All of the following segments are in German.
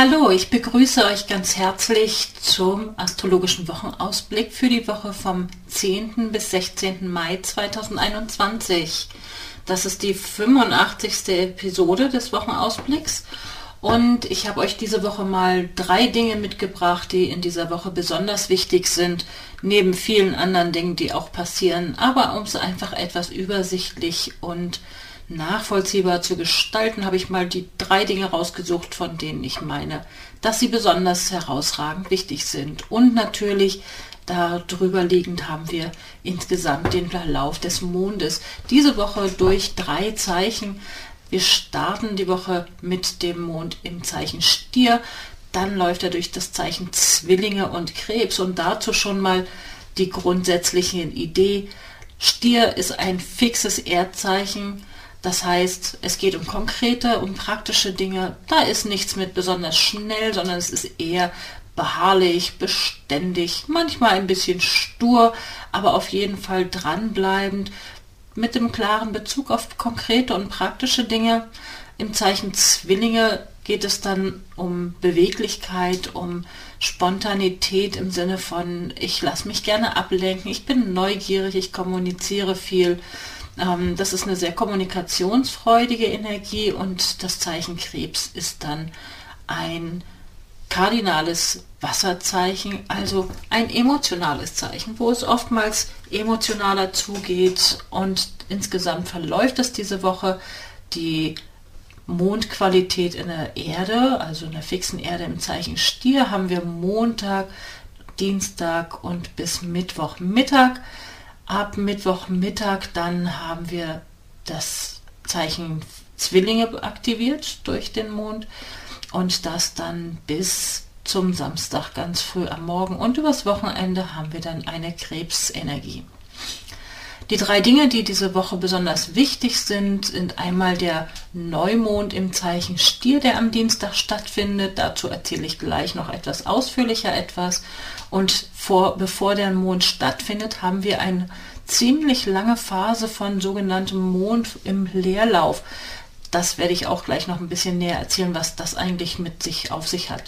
Hallo, ich begrüße euch ganz herzlich zum astrologischen Wochenausblick für die Woche vom 10. bis 16. Mai 2021. Das ist die 85. Episode des Wochenausblicks und ich habe euch diese Woche mal drei Dinge mitgebracht, die in dieser Woche besonders wichtig sind, neben vielen anderen Dingen, die auch passieren, aber um es einfach etwas übersichtlich und nachvollziehbar zu gestalten, habe ich mal die drei Dinge rausgesucht, von denen ich meine, dass sie besonders herausragend wichtig sind. Und natürlich darüber liegend haben wir insgesamt den Verlauf des Mondes. Diese Woche durch drei Zeichen. Wir starten die Woche mit dem Mond im Zeichen Stier. Dann läuft er durch das Zeichen Zwillinge und Krebs. Und dazu schon mal die grundsätzliche Idee. Stier ist ein fixes Erdzeichen das heißt, es geht um konkrete und praktische Dinge. Da ist nichts mit besonders schnell, sondern es ist eher beharrlich, beständig, manchmal ein bisschen stur, aber auf jeden Fall dranbleibend, mit dem klaren Bezug auf konkrete und praktische Dinge. Im Zeichen Zwillinge geht es dann um Beweglichkeit, um Spontanität im Sinne von, ich lasse mich gerne ablenken, ich bin neugierig, ich kommuniziere viel. Ähm, das ist eine sehr kommunikationsfreudige Energie und das Zeichen Krebs ist dann ein kardinales Wasserzeichen, also ein emotionales Zeichen, wo es oftmals emotionaler zugeht und insgesamt verläuft es diese Woche. Die Mondqualität in der Erde, also in der fixen Erde im Zeichen Stier, haben wir Montag, Dienstag und bis Mittwochmittag. Ab Mittwochmittag dann haben wir das Zeichen Zwillinge aktiviert durch den Mond und das dann bis zum Samstag ganz früh am Morgen und übers Wochenende haben wir dann eine Krebsenergie. Die drei Dinge, die diese Woche besonders wichtig sind, sind einmal der Neumond im Zeichen Stier, der am Dienstag stattfindet. Dazu erzähle ich gleich noch etwas ausführlicher etwas. Und vor, bevor der Mond stattfindet, haben wir eine ziemlich lange Phase von sogenanntem Mond im Leerlauf. Das werde ich auch gleich noch ein bisschen näher erzählen, was das eigentlich mit sich auf sich hat.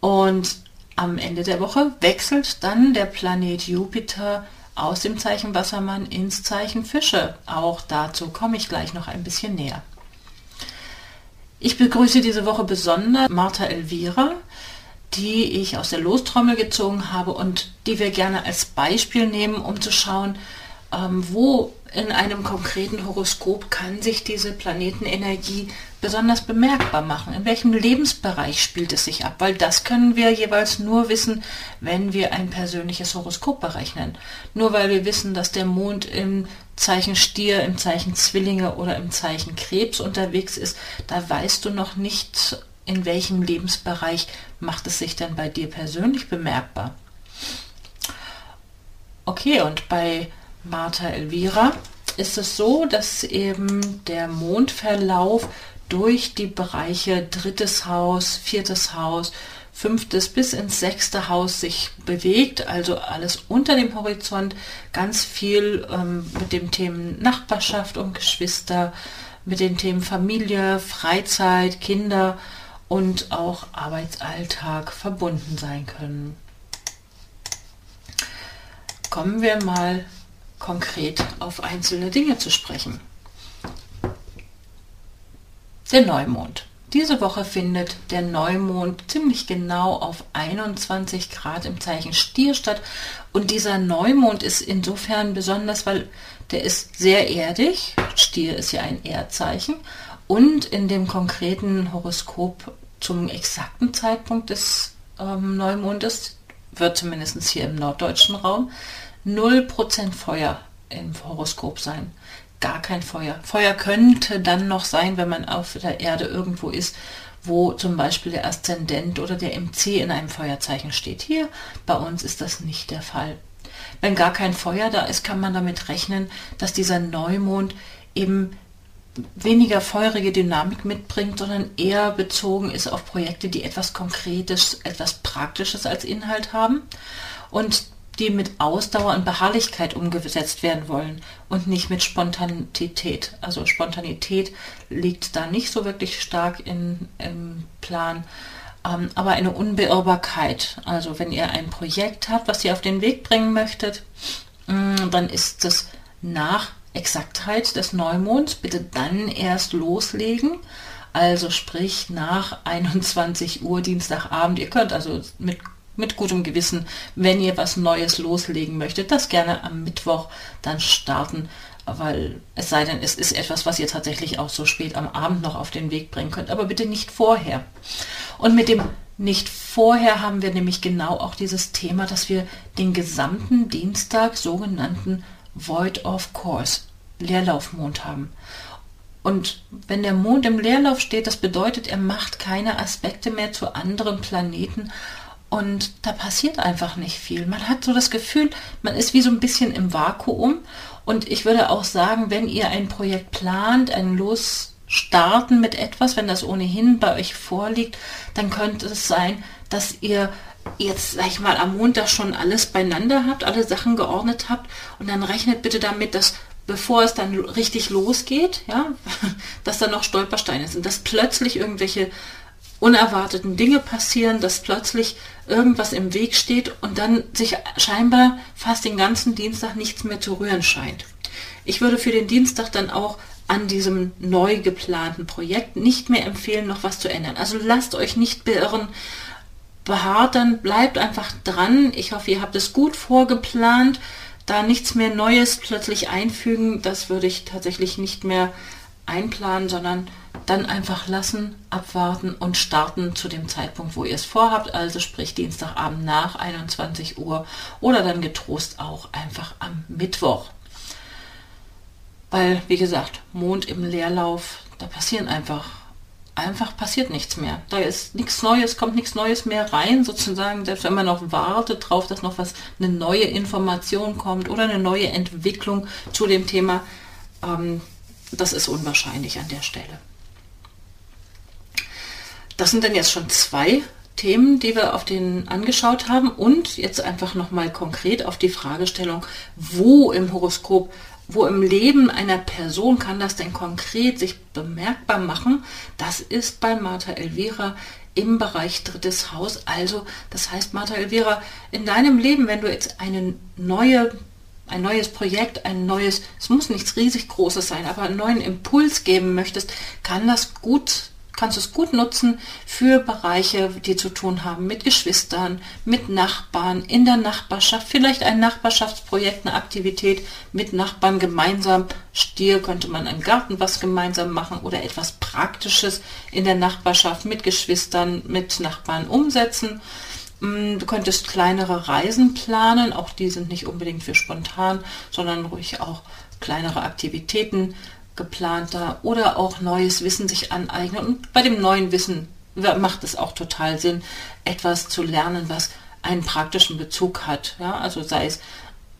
Und am Ende der Woche wechselt dann der Planet Jupiter aus dem Zeichen Wassermann ins Zeichen Fische. Auch dazu komme ich gleich noch ein bisschen näher. Ich begrüße diese Woche besonders Martha Elvira, die ich aus der Lostrommel gezogen habe und die wir gerne als Beispiel nehmen, um zu schauen, ähm, wo in einem konkreten Horoskop kann sich diese Planetenenergie besonders bemerkbar machen? In welchem Lebensbereich spielt es sich ab? Weil das können wir jeweils nur wissen, wenn wir ein persönliches Horoskop berechnen. Nur weil wir wissen, dass der Mond im Zeichen Stier, im Zeichen Zwillinge oder im Zeichen Krebs unterwegs ist, da weißt du noch nicht, in welchem Lebensbereich macht es sich denn bei dir persönlich bemerkbar. Okay, und bei Martha Elvira ist es so, dass eben der Mondverlauf durch die Bereiche drittes Haus, viertes Haus, fünftes bis ins sechste Haus sich bewegt, also alles unter dem Horizont, ganz viel ähm, mit dem Themen Nachbarschaft und Geschwister, mit den Themen Familie, Freizeit, Kinder und auch Arbeitsalltag verbunden sein können. Kommen wir mal konkret auf einzelne Dinge zu sprechen. Der Neumond. Diese Woche findet der Neumond ziemlich genau auf 21 Grad im Zeichen Stier statt. Und dieser Neumond ist insofern besonders, weil der ist sehr erdig. Stier ist ja ein Erdzeichen. Und in dem konkreten Horoskop zum exakten Zeitpunkt des ähm, Neumondes, wird zumindest hier im norddeutschen Raum, 0% Feuer im Horoskop sein. Gar kein Feuer. Feuer könnte dann noch sein, wenn man auf der Erde irgendwo ist, wo zum Beispiel der Aszendent oder der MC in einem Feuerzeichen steht. Hier bei uns ist das nicht der Fall. Wenn gar kein Feuer da ist, kann man damit rechnen, dass dieser Neumond eben weniger feurige Dynamik mitbringt, sondern eher bezogen ist auf Projekte, die etwas Konkretes, etwas Praktisches als Inhalt haben und die mit Ausdauer und Beharrlichkeit umgesetzt werden wollen und nicht mit Spontanität. Also Spontanität liegt da nicht so wirklich stark in, im Plan, ähm, aber eine Unbeirrbarkeit. Also wenn ihr ein Projekt habt, was ihr auf den Weg bringen möchtet, mm, dann ist es nach Exaktheit des Neumonds bitte dann erst loslegen. Also sprich nach 21 Uhr Dienstagabend. Ihr könnt also mit, mit gutem Gewissen, wenn ihr was Neues loslegen möchtet, das gerne am Mittwoch dann starten, weil es sei denn, es ist etwas, was ihr tatsächlich auch so spät am Abend noch auf den Weg bringen könnt, aber bitte nicht vorher. Und mit dem nicht vorher haben wir nämlich genau auch dieses Thema, dass wir den gesamten Dienstag sogenannten Void of Course, Leerlaufmond haben. Und wenn der Mond im Leerlauf steht, das bedeutet, er macht keine Aspekte mehr zu anderen Planeten und da passiert einfach nicht viel. Man hat so das Gefühl, man ist wie so ein bisschen im Vakuum und ich würde auch sagen, wenn ihr ein Projekt plant, ein Losstarten mit etwas, wenn das ohnehin bei euch vorliegt, dann könnte es sein, dass ihr jetzt, sag ich mal, am Montag schon alles beieinander habt, alle Sachen geordnet habt und dann rechnet bitte damit, dass bevor es dann richtig losgeht, ja, dass da noch Stolpersteine sind, dass plötzlich irgendwelche unerwarteten Dinge passieren, dass plötzlich irgendwas im Weg steht und dann sich scheinbar fast den ganzen Dienstag nichts mehr zu rühren scheint. Ich würde für den Dienstag dann auch an diesem neu geplanten Projekt nicht mehr empfehlen, noch was zu ändern. Also lasst euch nicht beirren beharrt dann, bleibt einfach dran. Ich hoffe, ihr habt es gut vorgeplant. Da nichts mehr Neues plötzlich einfügen, das würde ich tatsächlich nicht mehr einplanen, sondern dann einfach lassen, abwarten und starten zu dem Zeitpunkt, wo ihr es vorhabt, also sprich Dienstagabend nach 21 Uhr oder dann getrost auch einfach am Mittwoch. Weil, wie gesagt, Mond im Leerlauf, da passieren einfach einfach passiert nichts mehr. Da ist nichts Neues, kommt nichts Neues mehr rein, sozusagen, selbst wenn man noch wartet drauf, dass noch was, eine neue Information kommt oder eine neue Entwicklung zu dem Thema. Ähm, das ist unwahrscheinlich an der Stelle. Das sind dann jetzt schon zwei Themen, die wir auf den angeschaut haben und jetzt einfach nochmal konkret auf die Fragestellung, wo im Horoskop wo im Leben einer Person kann das denn konkret sich bemerkbar machen? Das ist bei Martha Elvira im Bereich drittes Haus. Also, das heißt, Martha Elvira, in deinem Leben, wenn du jetzt eine neue, ein neues Projekt, ein neues, es muss nichts riesig Großes sein, aber einen neuen Impuls geben möchtest, kann das gut kannst du es gut nutzen für Bereiche, die zu tun haben mit Geschwistern, mit Nachbarn, in der Nachbarschaft, vielleicht ein Nachbarschaftsprojekt, eine Aktivität mit Nachbarn gemeinsam. Stier könnte man im Garten was gemeinsam machen oder etwas Praktisches in der Nachbarschaft mit Geschwistern, mit Nachbarn umsetzen. Mm, du könntest kleinere Reisen planen, auch die sind nicht unbedingt für spontan, sondern ruhig auch kleinere Aktivitäten geplanter oder auch neues Wissen sich aneignen. Und bei dem neuen Wissen macht es auch total Sinn, etwas zu lernen, was einen praktischen Bezug hat. Ja, also sei es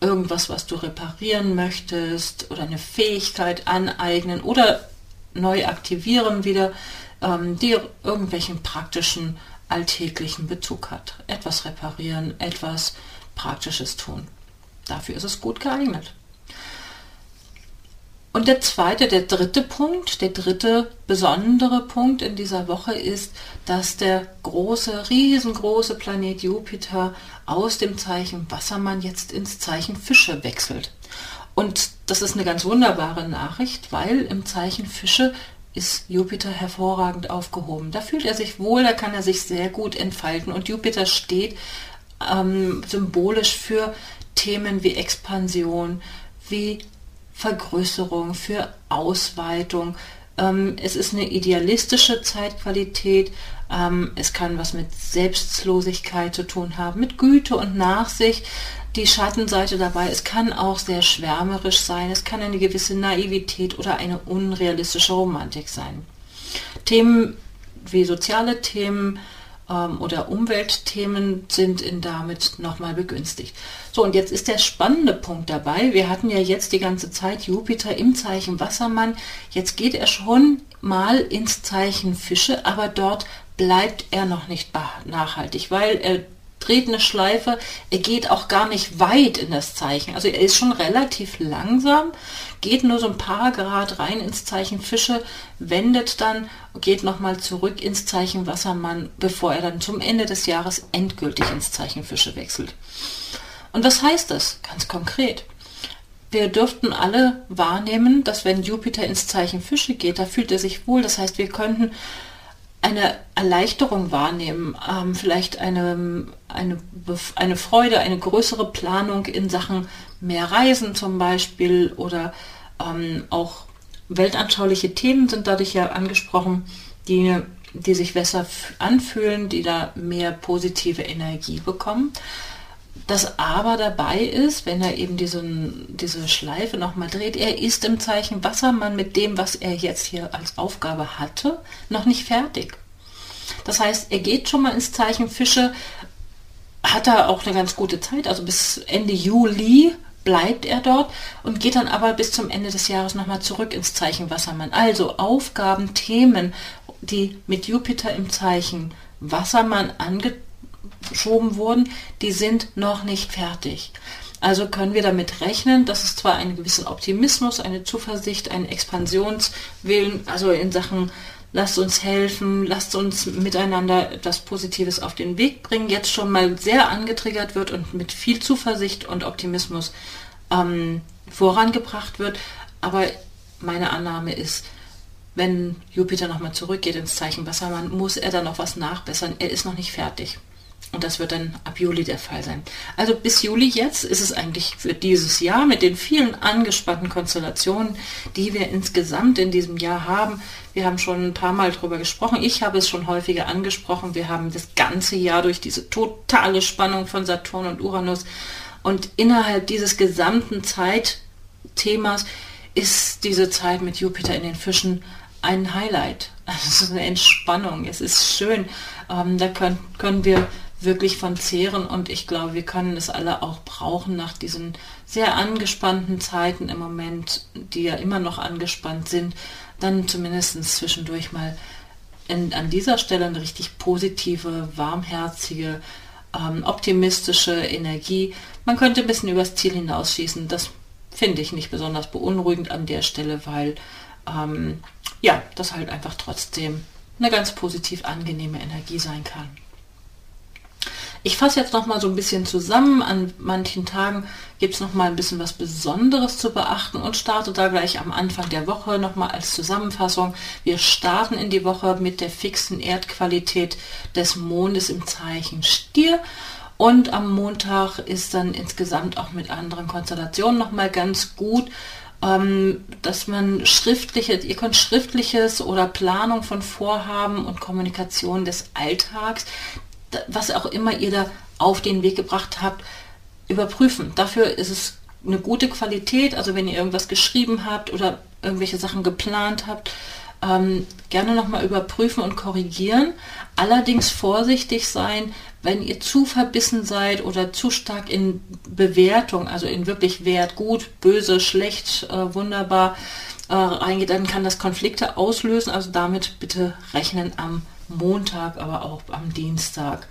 irgendwas, was du reparieren möchtest oder eine Fähigkeit aneignen oder neu aktivieren wieder, ähm, die irgendwelchen praktischen alltäglichen Bezug hat. Etwas reparieren, etwas Praktisches tun. Dafür ist es gut geeignet. Und der zweite, der dritte Punkt, der dritte besondere Punkt in dieser Woche ist, dass der große, riesengroße Planet Jupiter aus dem Zeichen Wassermann jetzt ins Zeichen Fische wechselt. Und das ist eine ganz wunderbare Nachricht, weil im Zeichen Fische ist Jupiter hervorragend aufgehoben. Da fühlt er sich wohl, da kann er sich sehr gut entfalten. Und Jupiter steht ähm, symbolisch für Themen wie Expansion, wie Vergrößerung, für Ausweitung. Ähm, es ist eine idealistische Zeitqualität. Ähm, es kann was mit Selbstlosigkeit zu tun haben, mit Güte und Nachsicht. die Schattenseite dabei. Es kann auch sehr schwärmerisch sein. Es kann eine gewisse Naivität oder eine unrealistische Romantik sein. Themen wie soziale Themen oder Umweltthemen sind in damit nochmal begünstigt. So, und jetzt ist der spannende Punkt dabei. Wir hatten ja jetzt die ganze Zeit Jupiter im Zeichen Wassermann. Jetzt geht er schon mal ins Zeichen Fische, aber dort bleibt er noch nicht nachhaltig, weil er dreht eine Schleife, er geht auch gar nicht weit in das Zeichen. Also er ist schon relativ langsam, geht nur so ein paar Grad rein ins Zeichen Fische, wendet dann, geht nochmal zurück ins Zeichen Wassermann, bevor er dann zum Ende des Jahres endgültig ins Zeichen Fische wechselt. Und was heißt das ganz konkret? Wir dürften alle wahrnehmen, dass wenn Jupiter ins Zeichen Fische geht, da fühlt er sich wohl. Das heißt, wir könnten eine Erleichterung wahrnehmen, ähm, vielleicht eine, eine, eine Freude, eine größere Planung in Sachen mehr Reisen zum Beispiel oder ähm, auch weltanschauliche Themen sind dadurch ja angesprochen, die, die sich besser anfühlen, die da mehr positive Energie bekommen. Das aber dabei ist, wenn er eben diesen, diese Schleife nochmal dreht, er ist im Zeichen Wassermann mit dem, was er jetzt hier als Aufgabe hatte, noch nicht fertig. Das heißt, er geht schon mal ins Zeichen Fische, hat er auch eine ganz gute Zeit, also bis Ende Juli bleibt er dort und geht dann aber bis zum Ende des Jahres nochmal zurück ins Zeichen Wassermann. Also Aufgaben, Themen, die mit Jupiter im Zeichen Wassermann angeschoben wurden, die sind noch nicht fertig. Also können wir damit rechnen, dass es zwar einen gewissen Optimismus, eine Zuversicht, einen Expansionswillen, also in Sachen lasst uns helfen, lasst uns miteinander etwas Positives auf den Weg bringen, jetzt schon mal sehr angetriggert wird und mit viel Zuversicht und Optimismus ähm, vorangebracht wird. Aber meine Annahme ist, wenn Jupiter nochmal zurückgeht ins Zeichen Wassermann, muss er dann noch was nachbessern. Er ist noch nicht fertig. Und das wird dann ab Juli der Fall sein. Also bis Juli jetzt ist es eigentlich für dieses Jahr mit den vielen angespannten Konstellationen, die wir insgesamt in diesem Jahr haben. Wir haben schon ein paar Mal darüber gesprochen. Ich habe es schon häufiger angesprochen. Wir haben das ganze Jahr durch diese totale Spannung von Saturn und Uranus. Und innerhalb dieses gesamten Zeitthemas ist diese Zeit mit Jupiter in den Fischen ein Highlight. Es ist eine Entspannung. Es ist schön. Ähm, da können, können wir wirklich von zehren und ich glaube, wir können es alle auch brauchen nach diesen sehr angespannten Zeiten im Moment, die ja immer noch angespannt sind, dann zumindest zwischendurch mal in, an dieser Stelle eine richtig positive, warmherzige, ähm, optimistische Energie. Man könnte ein bisschen übers Ziel hinausschießen. Das finde ich nicht besonders beunruhigend an der Stelle, weil ähm, ja, das halt einfach trotzdem eine ganz positiv angenehme Energie sein kann. Ich fasse jetzt noch mal so ein bisschen zusammen. An manchen Tagen gibt es noch mal ein bisschen was Besonderes zu beachten und starte da gleich am Anfang der Woche noch mal als Zusammenfassung. Wir starten in die Woche mit der fixen Erdqualität des Mondes im Zeichen Stier. Und am Montag ist dann insgesamt auch mit anderen Konstellationen noch mal ganz gut ähm, dass man schriftliches, ihr könnt schriftliches oder Planung von Vorhaben und Kommunikation des Alltags, was auch immer ihr da auf den Weg gebracht habt, überprüfen. Dafür ist es eine gute Qualität. Also wenn ihr irgendwas geschrieben habt oder irgendwelche Sachen geplant habt, ähm, gerne nochmal überprüfen und korrigieren. Allerdings vorsichtig sein, wenn ihr zu verbissen seid oder zu stark in Bewertung, also in wirklich Wert, gut, böse, schlecht, äh, wunderbar äh, reingeht, dann kann das Konflikte auslösen. Also damit bitte rechnen am Montag, aber auch am Dienstag.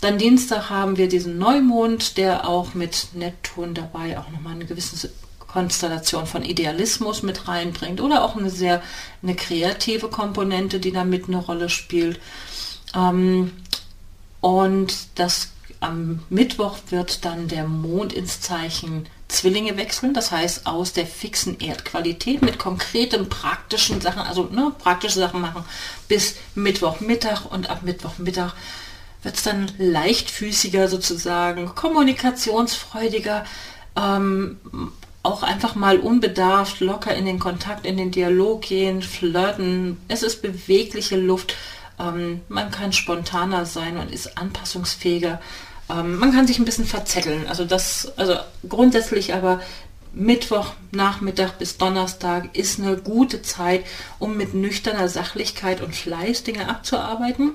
Dann Dienstag haben wir diesen Neumond, der auch mit Neptun dabei auch nochmal eine gewisse Konstellation von Idealismus mit reinbringt oder auch eine sehr eine kreative Komponente, die da mit eine Rolle spielt. Ähm, und das am Mittwoch wird dann der Mond ins Zeichen Zwillinge wechseln, das heißt aus der fixen Erdqualität mit konkreten praktischen Sachen, also ne, praktische Sachen machen, bis Mittwochmittag und ab Mittwochmittag wird es dann leichtfüßiger sozusagen, kommunikationsfreudiger, ähm, auch einfach mal unbedarft, locker in den Kontakt, in den Dialog gehen, flirten. Es ist bewegliche Luft. Ähm, man kann spontaner sein und ist anpassungsfähiger. Ähm, man kann sich ein bisschen verzetteln. Also das, also grundsätzlich aber Mittwoch, Nachmittag bis Donnerstag ist eine gute Zeit, um mit nüchterner Sachlichkeit und Fleiß Dinge abzuarbeiten.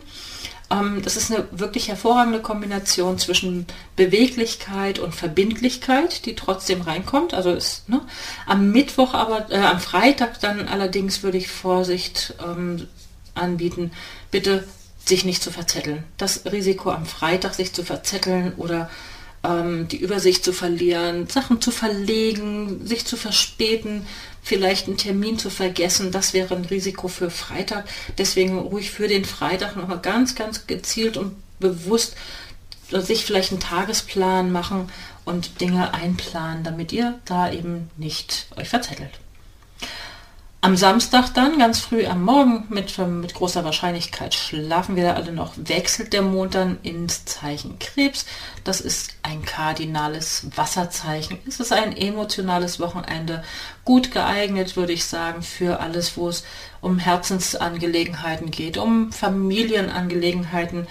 Ähm, das ist eine wirklich hervorragende Kombination zwischen Beweglichkeit und Verbindlichkeit, die trotzdem reinkommt. Also ist ne? am Mittwoch, aber äh, am Freitag dann allerdings würde ich Vorsicht ähm, anbieten. Bitte sich nicht zu verzetteln. Das Risiko am Freitag sich zu verzetteln oder ähm, die Übersicht zu verlieren, Sachen zu verlegen, sich zu verspäten, vielleicht einen Termin zu vergessen, das wäre ein Risiko für Freitag. Deswegen ruhig für den Freitag nochmal ganz, ganz gezielt und bewusst sich vielleicht einen Tagesplan machen und Dinge einplanen, damit ihr da eben nicht euch verzettelt. Am Samstag dann, ganz früh am Morgen, mit, mit großer Wahrscheinlichkeit schlafen wir alle noch, wechselt der Mond dann ins Zeichen Krebs. Das ist ein kardinales Wasserzeichen. Es ist ein emotionales Wochenende, gut geeignet, würde ich sagen, für alles, wo es um Herzensangelegenheiten geht, um Familienangelegenheiten.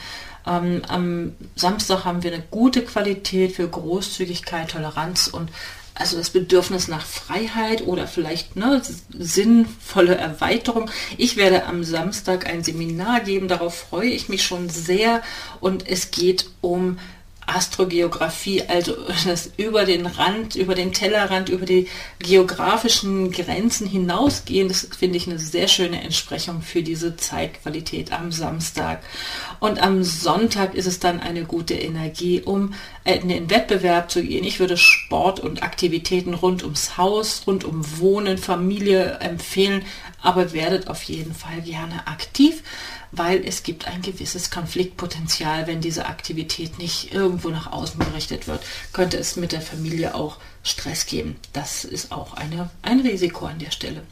Ähm, am Samstag haben wir eine gute Qualität für Großzügigkeit, Toleranz und also das Bedürfnis nach Freiheit oder vielleicht ne, sinnvolle Erweiterung. Ich werde am Samstag ein Seminar geben, darauf freue ich mich schon sehr und es geht um Astrogeografie, also das über den Rand, über den Tellerrand, über die geografischen Grenzen hinausgehen, das finde ich eine sehr schöne Entsprechung für diese Zeitqualität am Samstag. Und am Sonntag ist es dann eine gute Energie, um in den Wettbewerb zu gehen. Ich würde Sport und Aktivitäten rund ums Haus, rund um Wohnen, Familie empfehlen, aber werdet auf jeden Fall gerne aktiv weil es gibt ein gewisses Konfliktpotenzial, wenn diese Aktivität nicht irgendwo nach außen gerichtet wird, könnte es mit der Familie auch Stress geben. Das ist auch eine, ein Risiko an der Stelle.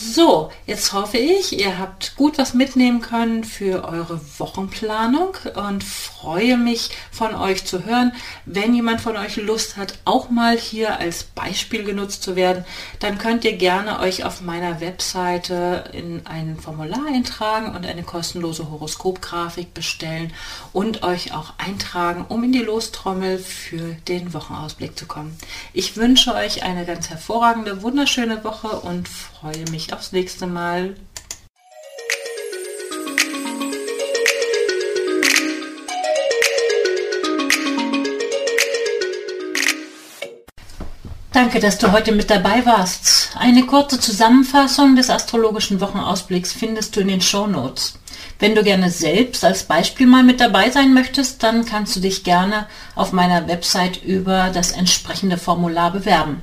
So, jetzt hoffe ich, ihr habt gut was mitnehmen können für eure Wochenplanung und freue mich von euch zu hören. Wenn jemand von euch Lust hat, auch mal hier als Beispiel genutzt zu werden, dann könnt ihr gerne euch auf meiner Webseite in ein Formular eintragen und eine kostenlose Horoskopgrafik bestellen und euch auch eintragen, um in die Lostrommel für den Wochenausblick zu kommen. Ich wünsche euch eine ganz hervorragende, wunderschöne Woche und freue mich aufs nächste Mal. Danke, dass du heute mit dabei warst. Eine kurze Zusammenfassung des astrologischen Wochenausblicks findest du in den Show Notes. Wenn du gerne selbst als Beispiel mal mit dabei sein möchtest, dann kannst du dich gerne auf meiner Website über das entsprechende Formular bewerben.